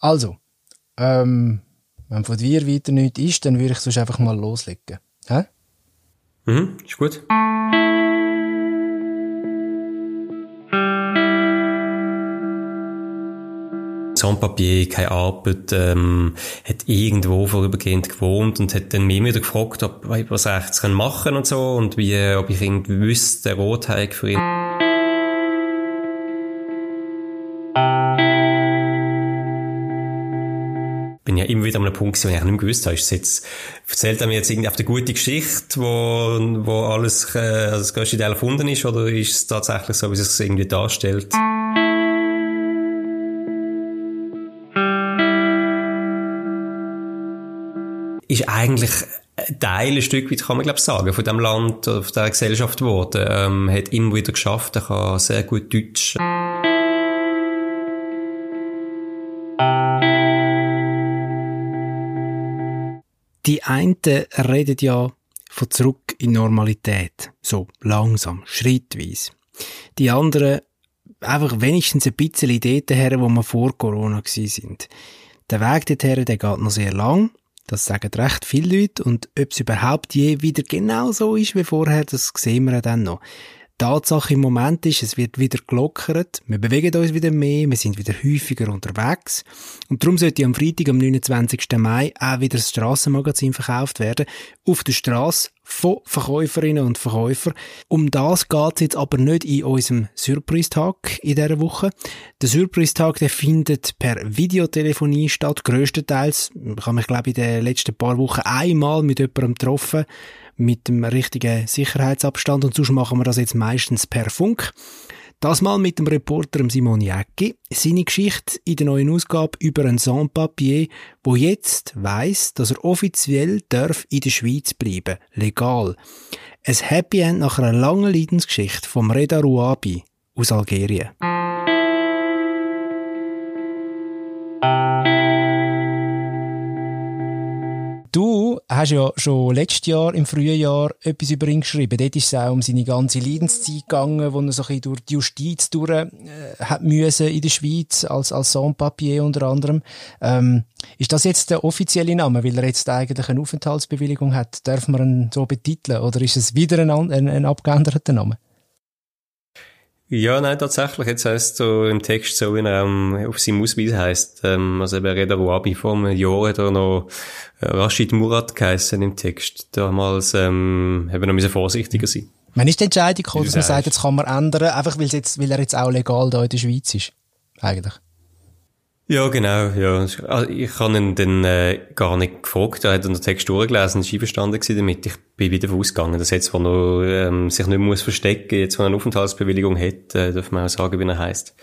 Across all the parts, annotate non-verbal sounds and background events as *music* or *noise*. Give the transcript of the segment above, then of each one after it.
Also, ähm, wenn von dir weiter nichts ist, dann würde ich sonst einfach mal loslegen. Hä? Mhm, ist gut. Sans-Papier, keine Arbeit, ähm, hat irgendwo vorübergehend gewohnt und hat dann mich wieder gefragt, ob, was ich jetzt machen kann und so und wie, ob ich irgendwie wüsste, der Rothaig für ihn. Bin ja immer wieder an einem Punkt, wo ich nicht mehr gewusst habe, ist jetzt, erzählt er mir jetzt irgendwie auf der gute Geschichte, wo, wo alles, äh, also das größte Teil erfunden ist, oder ist es tatsächlich so, wie es sich irgendwie darstellt? ist eigentlich ein Teil, ein Stück weit, kann man glaube sagen, von dem Land, von der Gesellschaft geworden. Ähm, hat immer wieder geschafft, er kann sehr gut Deutsch. Die einen reden ja von zurück in Normalität. So langsam, schrittweise. Die anderen einfach wenigstens ein bisschen dort her, wo wir vor Corona sind. Der Weg dorthin, der geht noch sehr lang. Das sagen recht viele Leute und ob es überhaupt je wieder genau so ist wie vorher, das sehen wir dann noch. Tatsache im Moment ist, es wird wieder gelockert, wir bewegen uns wieder mehr, wir sind wieder häufiger unterwegs und darum sollte am Freitag, am 29. Mai auch wieder das Strassenmagazin verkauft werden, auf der Straße von Verkäuferinnen und Verkäufern. Um das geht es jetzt aber nicht in unserem Surprise-Tag in dieser Woche. Der Surprise-Tag findet per Videotelefonie statt, grösstenteils. Ich habe mich, glaube ich, in den letzten paar Wochen einmal mit jemandem getroffen, mit dem richtigen Sicherheitsabstand und sonst machen wir das jetzt meistens per Funk. Das mal mit dem Reporter Simon Jäcki. Seine Geschichte in der neuen Ausgabe über einen Sans-Papier, wo jetzt weiß, dass er offiziell darf in der Schweiz bleiben, legal. Ein Happy End nach einer langen Leidensgeschichte vom Reda Rouabi aus Algerien. Du hast ja schon letztes Jahr, im Frühjahr, etwas über ihn geschrieben. Dort ist es auch um seine ganze Leidenszeit gegangen, wo er so ein bisschen durch die Justiz durch, äh, hat müssen in der Schweiz, als, als Sans-Papier unter anderem. Ähm, ist das jetzt der offizielle Name, weil er jetzt eigentlich eine Aufenthaltsbewilligung hat? Darf man ihn so betiteln? Oder ist es wieder ein, ein, ein abgeänderter Name? Ja, nein, tatsächlich. Jetzt heisst so im Text so, wie er ähm, auf seinem Ausweis heisst. Ähm, also eben Reda Rouabi vor einem Jahr hat er noch Rashid Murat geheissen im Text. Damals ähm, haben wir noch ein bisschen vorsichtiger sein. Wann ist die Entscheidung gekommen, dass man sagt, jetzt kann man ändern, einfach weil, jetzt, weil er jetzt auch legal da in der Schweiz ist? Eigentlich. Ja, genau, ja. Also ich habe ihn dann äh, gar nicht gefragt. Er hat den Text durchgelesen, ist einverstanden gewesen damit. Ich bin wieder ausgegangen, dass jetzt, wo er ähm, sich nicht mehr muss verstecken jetzt, wo er eine Aufenthaltsbewilligung hat, äh, darf man auch sagen, wie er heißt.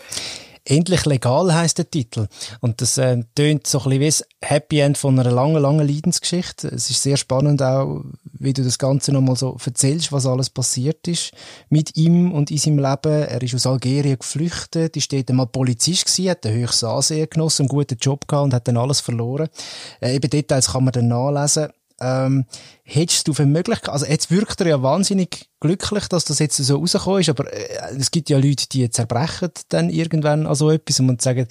Endlich legal heißt der Titel. Und das äh, tönt so ein bisschen wie das Happy End von einer langen, langen Leidensgeschichte. Es ist sehr spannend auch, wie du das Ganze nochmal so erzählst, was alles passiert ist mit ihm und in seinem Leben. Er ist aus Algerien geflüchtet, ist dort einmal Polizist gewesen, hat ein höchstes Ansehen genossen, einen guten Job gehabt und hat dann alles verloren. Äh, eben Details kann man dann nachlesen. Ähm, hättest du für möglich, also jetzt wirkt er ja wahnsinnig glücklich, dass das jetzt so rausgekommen ist, aber äh, es gibt ja Leute, die zerbrechen dann irgendwann an so etwas und sagen,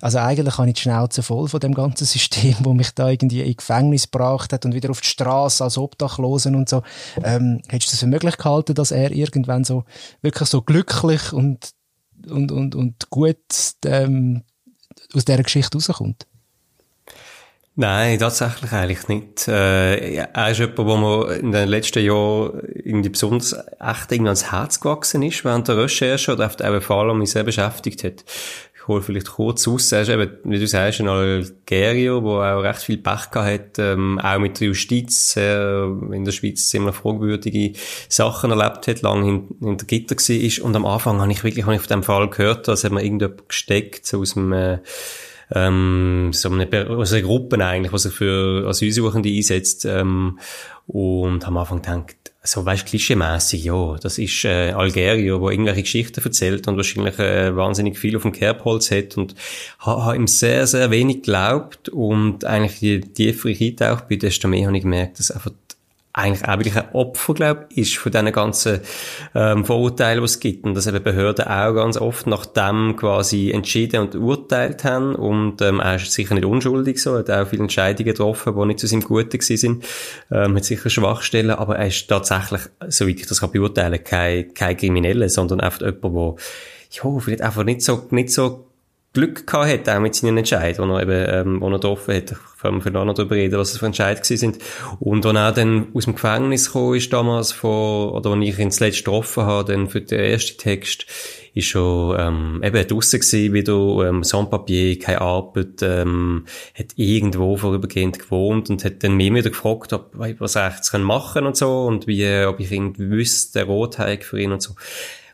also eigentlich habe ich die Schnauze voll von dem ganzen System, *laughs* wo mich da irgendwie in Gefängnis gebracht hat und wieder auf die Straße als Obdachlosen und so. Ähm, hättest du es für möglich gehalten, dass er irgendwann so wirklich so glücklich und und und und gut ähm, aus dieser Geschichte rauskommt? Nein, tatsächlich eigentlich nicht. Äh, er ist jemand, wo mir in den letzten Jahren irgendwie besonders echt irgendwie ans Herz gewachsen ist während der Recherche oder auch vor allem mich sehr beschäftigt hat. Ich hole vielleicht kurz aus. Er ist eben, wie du sagst, ein Algerier, wo auch recht viel Pech gehabt hat, ähm, auch mit der Justiz, äh, in der Schweiz ziemlich fragwürdige Sachen erlebt hat, lange hin, hinter Gitter war. Und am Anfang habe ich wirklich, habe ich von dem Fall gehört, als hat man irgendjemand gesteckt, so aus dem, äh, ähm, so eine, also eine Gruppe eigentlich, die sich für Asylsuchende einsetzt, ähm, und am Anfang gedacht, so weißt klischeemässig, ja, das ist äh, Algerier, wo irgendwelche Geschichten erzählt und wahrscheinlich äh, wahnsinnig viel auf dem Kerbholz hat und habe ha ihm sehr, sehr wenig geglaubt und eigentlich je tiefer ich eintaucht bin, desto mehr habe ich gemerkt, dass einfach eigentlich auch wirklich ein Opfer, glaube ist von diesen ganzen ähm, Vorurteilen, die es gibt. Und dass eben Behörden auch ganz oft nach dem quasi entschieden und urteilt haben. Und ähm, er ist sicher nicht unschuldig so, hat auch viele Entscheidungen getroffen, die nicht zu seinem Guten gewesen sind. Ähm, hat sicher Schwachstellen, aber er ist tatsächlich, soweit ich das kann beurteilen, kein, kein Krimineller, sondern einfach jemand, der ja, vielleicht einfach nicht so, nicht so Glück gehabt hat, auch mit seinen Entscheidungen, die er eben, ähm, wo er getroffen hat. Ich kann vielleicht noch darüber reden, was das für Entscheidungen sind. Und als er dann aus dem Gefängnis gekommen ist damals vor, oder als ich ihn zuletzt getroffen habe, dann für den ersten Text, ist schon, ähm, eben draussen gewesen, wieder, ähm, Sans-Papier, keine Arbeit, ähm, hat irgendwo vorübergehend gewohnt und hat dann mir wieder gefragt, ob, was er echt machen und so, und wie, ob ich irgendwie wüsste, der Rothaig für ihn und so.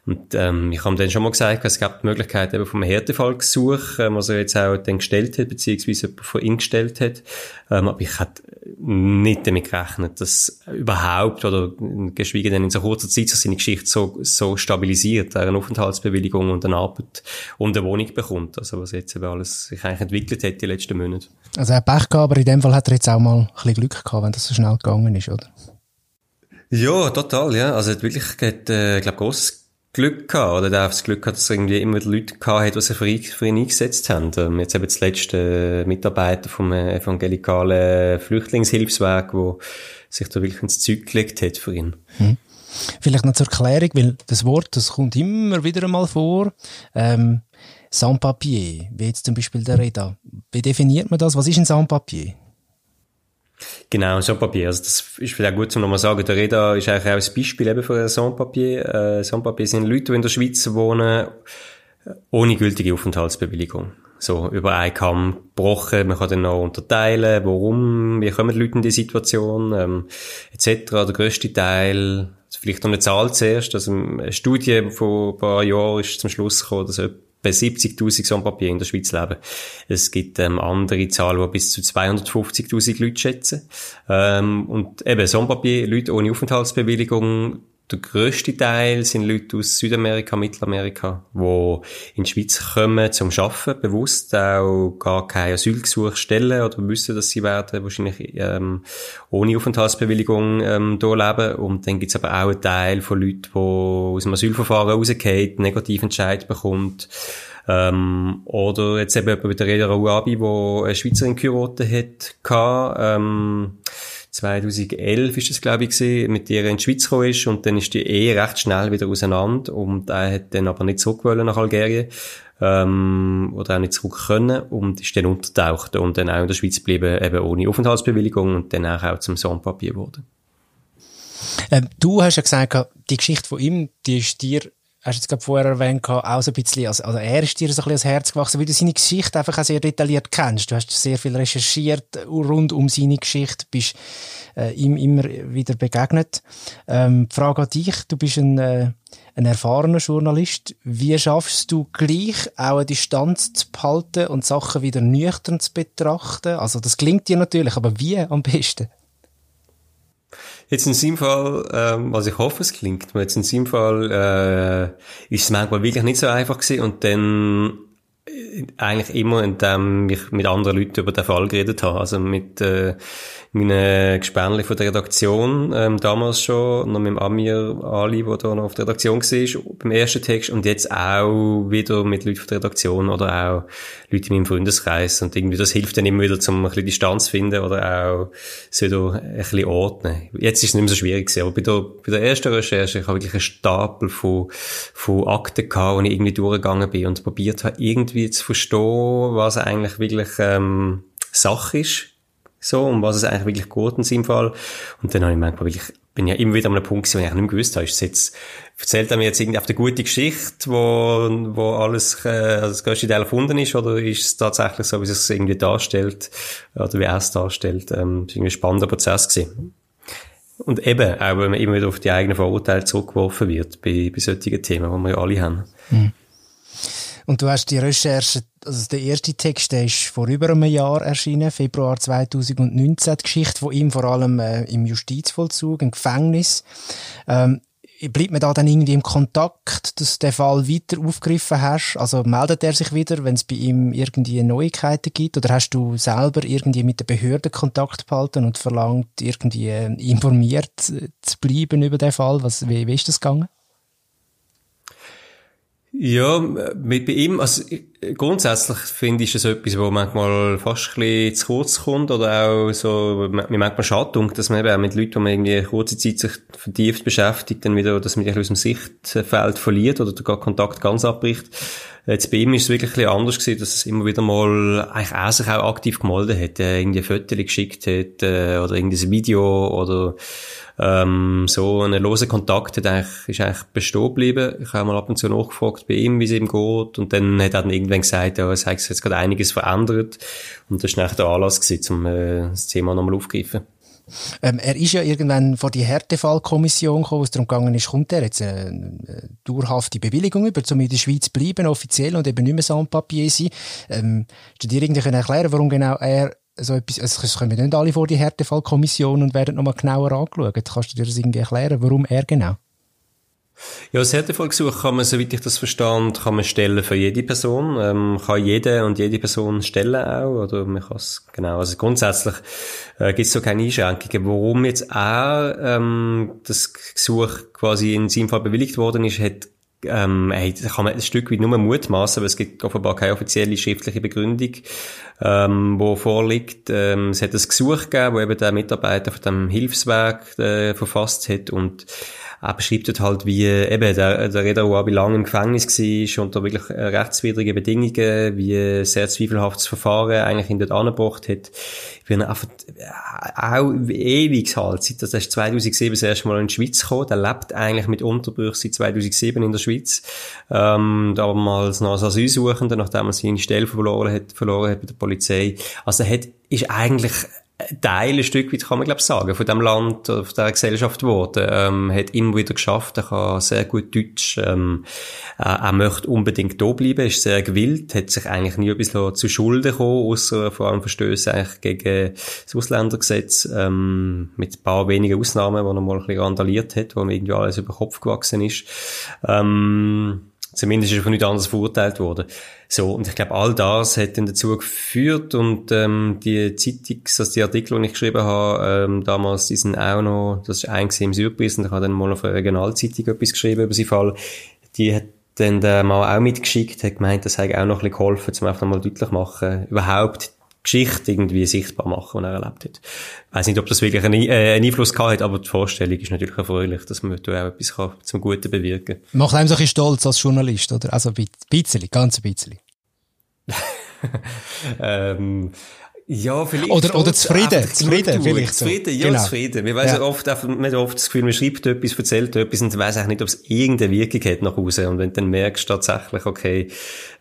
Und ähm, ich habe dann schon mal gesagt, es gab die Möglichkeit eben vom Härtefallgesuch, ähm, was er jetzt auch dann gestellt hat, beziehungsweise jemand von ihm gestellt hat. Ähm, aber ich hätte nicht damit gerechnet, dass überhaupt, oder geschwiegen denn in so kurzer Zeit, so seine Geschichte so, so stabilisiert, eine Aufenthaltsbewilligung und eine Arbeit und eine Wohnung bekommt. Also was jetzt eben alles sich eigentlich entwickelt hat die letzten Monate. Also er hat Pech gehabt, aber in dem Fall hat er jetzt auch mal ein bisschen Glück gehabt, wenn das so schnell gegangen ist, oder? Ja, total, ja. Also er hat wirklich, hat, äh, glaube großes Glück gehabt, oder der das Glück gehabt, dass er irgendwie immer wieder Leute gehabt hat, die sich für ihn, für ihn eingesetzt haben. Ähm, jetzt eben das letzte Mitarbeiter vom äh, evangelikalen Flüchtlingshilfswerk, wo sich da wirklich ins Zeug gelegt hat für ihn. Hm. Vielleicht noch zur Erklärung, weil das Wort, das kommt immer wieder einmal vor. Ähm, Sans-Papier, wie jetzt zum Beispiel der Reda. Wie definiert man das? Was ist ein Sans-Papier? Genau, Sans-Papier. Also das ist vielleicht gut zu nochmal sagen. Der Reda ist eigentlich auch ein Beispiel eben für Sans-Papier. Äh, Sans-Papier sind Leute, die in der Schweiz wohnen, ohne gültige Aufenthaltsbewilligung. So, über einen Kamm gebrochen. Man kann dann noch unterteilen, warum, wie kommen die Leute in die Situation, ähm, etc. Der grösste Teil, vielleicht noch eine Zahl zuerst, also eine Studie von ein paar Jahren ist zum Schluss gekommen, dass bei 70.000 Sans-Papier in der Schweiz leben. Es gibt ähm, andere Zahlen, die bis zu 250.000 Leute schätzen. Ähm, und eben Sans-Papier, Leute ohne Aufenthaltsbewilligung, der grösste Teil sind Leute aus Südamerika, Mittelamerika, die in die Schweiz kommen zum Arbeiten, bewusst auch gar kein Asylgesuch stellen oder wissen, dass sie werden wahrscheinlich ähm, ohne Aufenthaltsbewilligung ähm, hier leben. Und dann gibt es aber auch einen Teil von Leuten, die aus dem Asylverfahren rausgehen, negativen Entscheid bekommt. Ähm, oder jetzt eben bei der Reda Rouabi, wo eine Schweizerin geheiratet hat, ähm, 2011 ist das, glaube ich, gewesen, mit der in die Schweiz gekommen ist und dann ist die Ehe recht schnell wieder auseinander und er hat dann aber nicht zurückgewollt nach Algerien ähm, oder auch nicht zurück können und ist dann untertaucht und dann auch in der Schweiz geblieben, eben ohne Aufenthaltsbewilligung und dann auch zum Sans-Papier geworden. Ähm, du hast ja gesagt, die Geschichte von ihm, die ist dir hast du jetzt gerade vorher erwähnt, auch so ein bisschen, also, also er ist dir so ein bisschen ans Herz gewachsen, weil du seine Geschichte einfach auch sehr detailliert kennst. Du hast sehr viel recherchiert rund um seine Geschichte, bist äh, ihm immer wieder begegnet. Ähm, die Frage an dich, du bist ein, äh, ein erfahrener Journalist. Wie schaffst du gleich auch eine Distanz zu behalten und Sachen wieder nüchtern zu betrachten? Also das klingt dir natürlich, aber wie am besten? Jetzt in seinem Fall, ähm, also ich hoffe, es klingt, jetzt in seinem Fall äh, ist es manchmal wirklich nicht so einfach gewesen und dann eigentlich immer, indem ich mit anderen Leuten über den Fall geredet habe, also mit äh, meine Gespänli von der Redaktion, ähm, damals schon, noch mit dem Amir Ali, der da noch auf der Redaktion war, beim ersten Text, und jetzt auch wieder mit Leuten von der Redaktion oder auch Leute in meinem Freundeskreis. Und irgendwie, das hilft dann immer wieder, zum ein bisschen Distanz zu finden oder auch so da ein bisschen ordnen. Jetzt ist es nicht mehr so schwierig gewesen, aber bei der, bei der ersten Recherche, ich habe wirklich einen Stapel von, von Akten gehabt, wo ich irgendwie durchgegangen bin und probiert habe, irgendwie zu verstehen, was eigentlich wirklich, ähm, Sache ist so, um was es eigentlich wirklich geht in seinem Fall. Und dann habe ich manchmal wirklich, bin ja immer wieder an einem Punkt gewesen, wo ich nicht mehr gewusst habe, ist es jetzt, erzählt er mir jetzt irgendwie auf der gute Geschichte, wo, wo alles, äh, also das größte Teil erfunden ist, oder ist es tatsächlich so, wie es sich irgendwie darstellt, oder wie er es darstellt, ähm, ist irgendwie ein spannender Prozess gewesen. Und eben, auch wenn man immer wieder auf die eigenen Vorurteile zurückgeworfen wird, bei, bei solchen Themen, die wir ja alle haben. Mhm. Und du hast die Recherche, also der erste Text, der ist vor über einem Jahr erschienen, Februar 2019, die Geschichte von ihm vor allem äh, im Justizvollzug, im Gefängnis. Ähm, bleibt man da dann irgendwie im Kontakt, dass du den Fall weiter aufgegriffen hast? Also meldet er sich wieder, wenn es bei ihm irgendwie Neuigkeiten gibt? Oder hast du selber irgendwie mit der Behörde Kontakt behalten und verlangt, irgendwie informiert zu bleiben über den Fall? Was, wie, wie ist das gegangen? Ja, mit, bei ihm, also grundsätzlich finde ich es etwas, wo manchmal fast ein bisschen zu kurz kommt oder auch so, mir manchmal schade dass man eben auch mit Leuten, die man irgendwie kurze Zeit sich vertieft beschäftigt, dann wieder, dass man dich aus dem Sichtfeld verliert oder gar Kontakt ganz abbricht. Jetzt bei ihm ist es wirklich ein bisschen anders gewesen, dass es immer wieder mal eigentlich er sich auch aktiv gemeldet hat, äh, irgendwie ein Foto geschickt hat äh, oder irgendein Video oder ähm, so ein loser Kontakt hat eigentlich, ist eigentlich bestehen geblieben. Ich habe mal ab und zu nachgefragt bei ihm, wie es ihm geht. Und dann hat er dann irgendwann gesagt, ja, es hat sich jetzt gerade einiges verändert. Und das war der Anlass gewesen, um äh, das Thema nochmal aufzugreifen. Ähm, er ist ja irgendwann vor die Härtefallkommission gekommen, wo es darum gegangen ist, kommt er jetzt eine, eine dauerhafte Bewilligung über, um in der Schweiz zu bleiben, offiziell, und eben nicht mehr Sans-Papier sein. Ähm, du dir irgendwie erklären, warum genau er so etwas, also es kommen nicht alle vor die Härtefallkommission und werden nochmal genauer angeschaut. Kannst du dir das irgendwie erklären, warum er genau? Ja, das Härtefallgesuch kann man, soweit ich das verstand, kann man stellen für jede Person, ähm, kann jede und jede Person stellen auch, oder man kann es, genau, also grundsätzlich äh, gibt es so keine Einschränkungen. Warum jetzt auch ähm, das Gesuch quasi in seinem Fall bewilligt worden ist, hat ähm, hey, da kann man ein Stück weit nur mutmaßen, aber es gibt offenbar keine offizielle schriftliche Begründung, ähm, wo vorliegt. Ähm, es hat ein Gesuch gegeben, wo eben der Mitarbeiter von dem Hilfswerk äh, verfasst hat und er beschreibt dort halt, wie eben der, der Redauer lange im Gefängnis war, unter wirklich rechtswidrigen Bedingungen, wie sehr zweifelhaftes Verfahren eigentlich ihn dort angebracht hat, wie er einfach auch ewig halt, seit ist 2007 das erste Mal in die Schweiz gekommen, der lebt eigentlich mit Unterbrüchen seit 2007 in der Schweiz, ähm, damals noch als Asylsuchender, nachdem er seine Stelle verloren hat, verloren hat bei der Polizei. Also er hat, ist eigentlich Teil, ein Stück weit kann man glaube ich sagen, von dem Land, von der Gesellschaft geworden. Ähm, hat immer wieder geschafft, er kann sehr gut Deutsch, ähm, äh, er möchte unbedingt da bleiben, ist sehr gewillt, hat sich eigentlich nie etwas zu Schulden gekommen, außer vor allem Verstöße eigentlich gegen das Ausländergesetz, ähm, mit ein paar wenigen Ausnahmen, wo er mal ein bisschen randaliert hat, wo ihm irgendwie alles über den Kopf gewachsen ist. Ähm, Zumindest ist er von nichts anderes verurteilt worden. So, und ich glaube, all das hat dann dazu geführt und ähm, die Zeitungs-, also die Artikel, die ich geschrieben habe, ähm, damals, die sind auch noch, das ist ein im Südpreis und ich habe dann mal auf einer Regionalzeitung etwas geschrieben über seinen Fall. Die hat dann der Mann auch mitgeschickt, hat gemeint, das hat auch noch ein bisschen geholfen, um einfach mal deutlich machen, überhaupt Geschichte irgendwie sichtbar machen, die er erlebt hat. Ich weiss nicht, ob das wirklich einen, äh, einen Einfluss gehabt hat, aber die Vorstellung ist natürlich erfreulich, dass man da auch etwas kann zum Guten bewirken kann. Macht einem so ein bisschen stolz als Journalist, oder? Also ein bisschen, ganz ein bisschen. *laughs* ähm, ja, vielleicht. Oder, oder zufrieden, zufrieden, vielleicht. So. Zufrieden, ja, genau. zufrieden. Wir weiss ja. oft, man hat oft das Gefühl, man schreibt etwas, erzählt etwas und weiss auch nicht, ob es irgendeine Wirkung hat nach außen. Und wenn du dann merkst, tatsächlich, okay,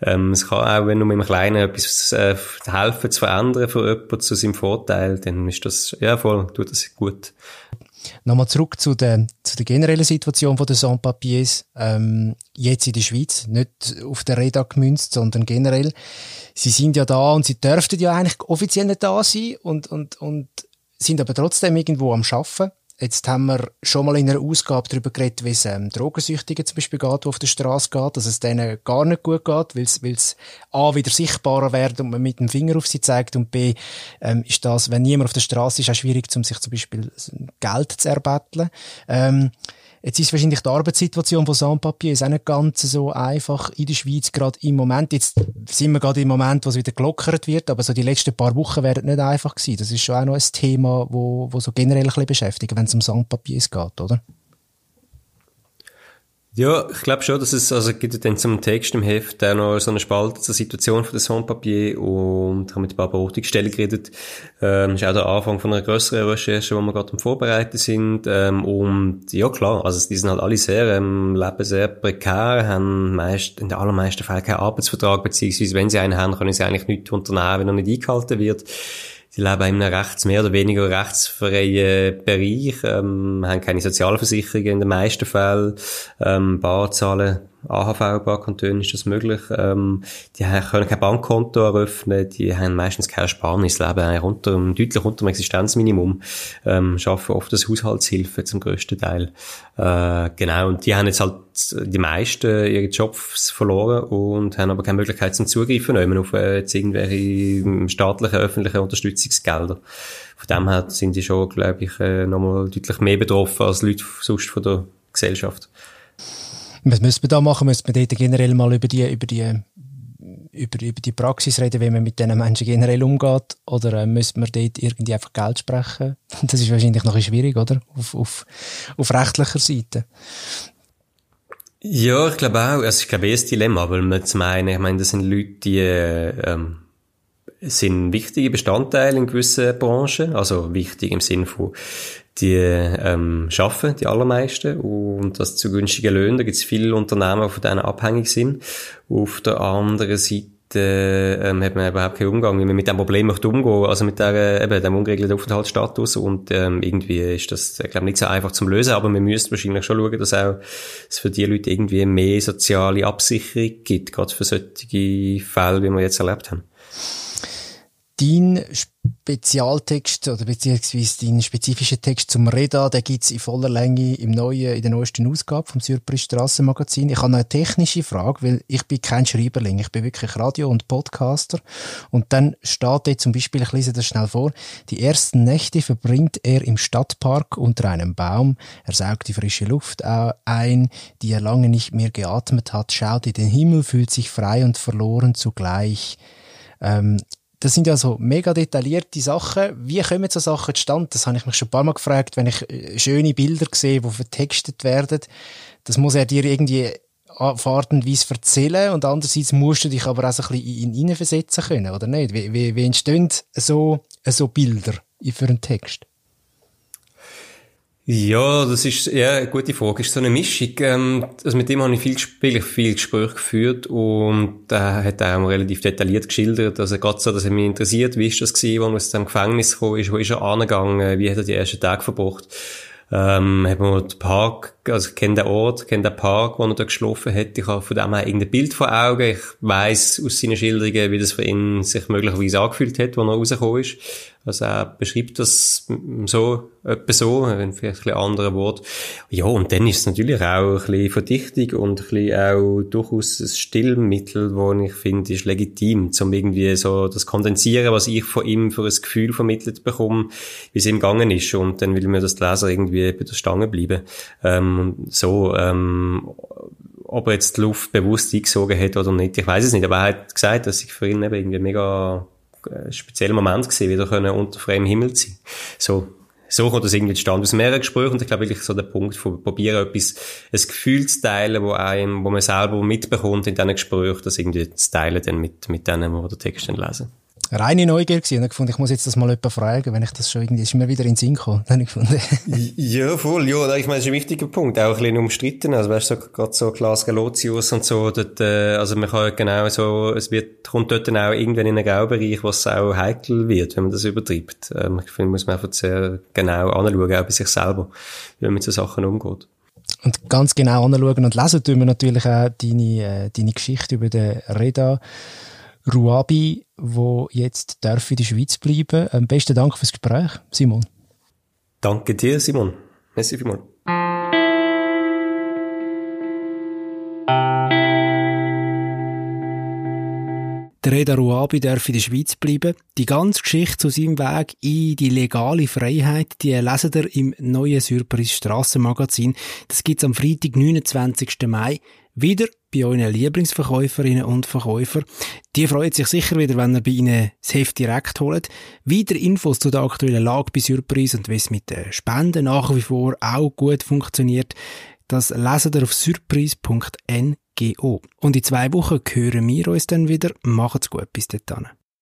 ähm, es kann auch, wenn du mit einem Kleinen etwas, äh, helfen zu verändern für jemanden zu seinem Vorteil, dann ist das, ja, voll, tut das gut. Nochmal zurück zu der, zu der generellen Situation den Sans-Papiers, ähm, jetzt in der Schweiz, nicht auf der Reda gemünzt, sondern generell. Sie sind ja da und sie dürften ja eigentlich offiziell nicht da sein und, und, und sind aber trotzdem irgendwo am Schaffen. Jetzt haben wir schon mal in einer Ausgabe darüber geredet, wie es ähm, Drogensüchtigen zum Beispiel geht, die auf der Straße geht, dass es denen gar nicht gut geht, weil es A, wieder sichtbarer werden und man mit dem Finger auf sie zeigt und B, ähm, ist das, wenn niemand auf der Straße ist, auch schwierig, um sich zum Beispiel Geld zu erbetteln. Ähm, Jetzt ist wahrscheinlich die Arbeitssituation von Sans-Papier auch nicht ganz so einfach in der Schweiz, gerade im Moment. Jetzt sind wir gerade im Moment, wo es wieder gelockert wird, aber so die letzten paar Wochen werden nicht einfach gewesen. Das ist schon auch noch ein Thema, wo, wo so generell ein bisschen beschäftigt, wenn es um Sans-Papier geht, oder? Ja, ich glaube schon, dass es, also gibt dann zum Text im Heft auch noch so eine Spalte zur Situation von der Sans-Papier und ich habe mit Barbara Hurtigstelle geredet. Ähm, ist auch der Anfang von einer grösseren Recherche, wo wir gerade am Vorbereiten sind. Ähm, und ja, klar, also die sind halt alle sehr, ähm, leben sehr prekär, haben meist, in den allermeisten Fällen keinen Arbeitsvertrag, beziehungsweise wenn sie einen haben, können sie eigentlich nichts unternehmen, wenn er nicht eingehalten wird. Sie leben in einem rechts, mehr oder weniger rechtsfreien Bereich, ähm, haben keine Sozialversicherungen in den meisten Fällen, ähm, Barzahlen AHV, ein paar Kantonen ist das möglich. Ähm, die können kein Bankkonto eröffnen, die haben meistens kein Ersparnis, leben runter, deutlich unter dem Existenzminimum, ähm, schaffen oft das Haushaltshilfe zum größten Teil. Äh, genau, und die haben jetzt halt die meisten ihre Jobs verloren und haben aber keine Möglichkeit zum Zugreifen nehmen auf äh, jetzt irgendwelche staatlichen, öffentlichen Unterstützungsgelder. Von dem her sind die schon, glaube ich, äh, nochmal deutlich mehr betroffen als Leute sonst von der Gesellschaft. Was müsste man da machen? Müsste man dort generell mal über die, über die, über, über die Praxis reden, wie man mit diesen Menschen generell umgeht? Oder äh, müsste man dort irgendwie einfach Geld sprechen? *laughs* Das ist wahrscheinlich noch ein schwierig, oder? Auf, auf, auf rechtlicher Seite. Ja, ich glaube auch. Es ist, glaube ich, ein Dilemma, weil man zu meinen, ich meine, das sind Leute, die, ähm, sind wichtige Bestandteile in gewissen Branchen, also wichtig im Sinne von, die ähm, schaffen, die allermeisten, und das zu günstigen Löhnen. Da gibt es viele Unternehmen, die von denen abhängig sind. Auf der anderen Seite ähm, hat man überhaupt keinen Umgang, wie man mit dem Problem möchte umgehen, also mit der, eben, dem ungeregelten Aufenthaltsstatus und ähm, irgendwie ist das, ich glaube, nicht so einfach zum Lösen, aber man müsste wahrscheinlich schon schauen, dass auch es für die Leute irgendwie mehr soziale Absicherung gibt, gerade für solche Fälle, wie wir jetzt erlebt haben dein Spezialtext oder beziehungsweise dein spezifischer Text zum Reda, der gibt's in voller Länge im neuen, in der neuesten Ausgabe vom Surprise Strassenmagazin. Ich habe noch eine technische Frage, weil ich bin kein Schreiberling, ich bin wirklich Radio- und Podcaster. Und dann steht dort zum Beispiel, ich lese das schnell vor, die ersten Nächte verbringt er im Stadtpark unter einem Baum. Er saugt die frische Luft ein, die er lange nicht mehr geatmet hat, schaut in den Himmel, fühlt sich frei und verloren zugleich. Ähm, das sind ja so mega detaillierte Sachen. Wie kommen so Sachen zustande? Das habe ich mich schon ein paar Mal gefragt, wenn ich äh, schöne Bilder sehe, die vertextet werden. Das muss er dir irgendwie auf Art und Weise erzählen und andererseits musst du dich aber auch so ein bisschen in ihn versetzen können, oder nicht? Wie, wie, wie entstehen so, so Bilder für einen Text? Ja, das ist ja eine gute Frage. Ist so eine Mischung. Ähm, also mit dem habe ich viel, viel, viel Gespräch geführt und er hat auch relativ detailliert geschildert. Also gerade so, dass er mich interessiert, wie ist das gewesen, wo er aus dem Gefängnis gekommen ist, wo ist er angegangen, wie hat er die ersten Tage verbracht. Ähm, hat man den Park, also ich kenne den Ort, kenne den Park, wo er da geschlafen hat. Ich habe von dem her irgendein Bild vor Augen. Ich weiss aus seinen Schilderungen, wie das für ihn sich möglicherweise angefühlt hat, als er rausgekommen ist. Also er beschreibt das so, etwa so, vielleicht ein bisschen Wort. Ja, und dann ist es natürlich auch ein bisschen Verdichtung und ein bisschen auch durchaus ein Stillmittel, wo ich finde, ist legitim, um irgendwie so das kondensieren, was ich von ihm für ein Gefühl vermittelt bekomme, wie es ihm gegangen ist. Und dann will mir das Leser irgendwie bei der Stange bleiben. Ähm, so, ähm, ob er jetzt die Luft bewusst eingesogen hat oder nicht, ich weiß es nicht, aber er hat gesagt, dass ich für ihn eben irgendwie mega spezieller Moment gewesen, wieder können unter freiem Himmel sein. So, so kommt das irgendwie zustande. Aus mehreren Gesprächen. Und ich glaube wirklich so der Punkt von probieren etwas, ein Gefühl zu teilen, wo einem, wo man selber mitbekommt in diesen Gesprächen, das irgendwie zu teilen dann mit, mit denen, die den Text dann lesen reine Neugier gewesen und ich gefunden, ich muss jetzt das mal jemanden fragen, wenn ich das schon irgendwie, ist mir wieder in den Sinn gekommen. *laughs* Dann ich gefunden. ja, voll, ja, ich meine, das ist ein wichtiger Punkt, auch ein bisschen umstritten, also weißt du, so, gerade so Klaas Galotius und so, dort, äh, also man kann genau so, es wird, kommt dort dann auch irgendwann in einen Graubereich, was auch heikel wird, wenn man das übertreibt. Ähm, ich finde, muss man einfach sehr genau anschauen, auch bei sich selber, wie man mit so Sachen umgeht. Und ganz genau anschauen und lesen tun wir natürlich auch deine, äh, deine Geschichte über den Reda Ruabi, wo jetzt darf in der Schweiz bleiben. Am besten Dank fürs Gespräch, Simon. Danke dir, Simon. Merci vielmals. Der Reda Ruabi darf in der Schweiz bleiben. Die ganze Geschichte zu seinem Weg in die legale Freiheit, die lesen ihr im neuen Surprise Strassenmagazin. Das gibt's am Freitag, 29. Mai. Wieder bei euren Lieblingsverkäuferinnen und Verkäufer. Die freuen sich sicher wieder, wenn ihr bei ihnen das Heft direkt holt. Weitere Infos zu der aktuellen Lage bei Surprise und wie es mit den Spenden nach wie vor auch gut funktioniert, das lesen ihr auf surprise.ngo. Und in zwei Wochen hören wir uns dann wieder. Macht's gut, bis dahin.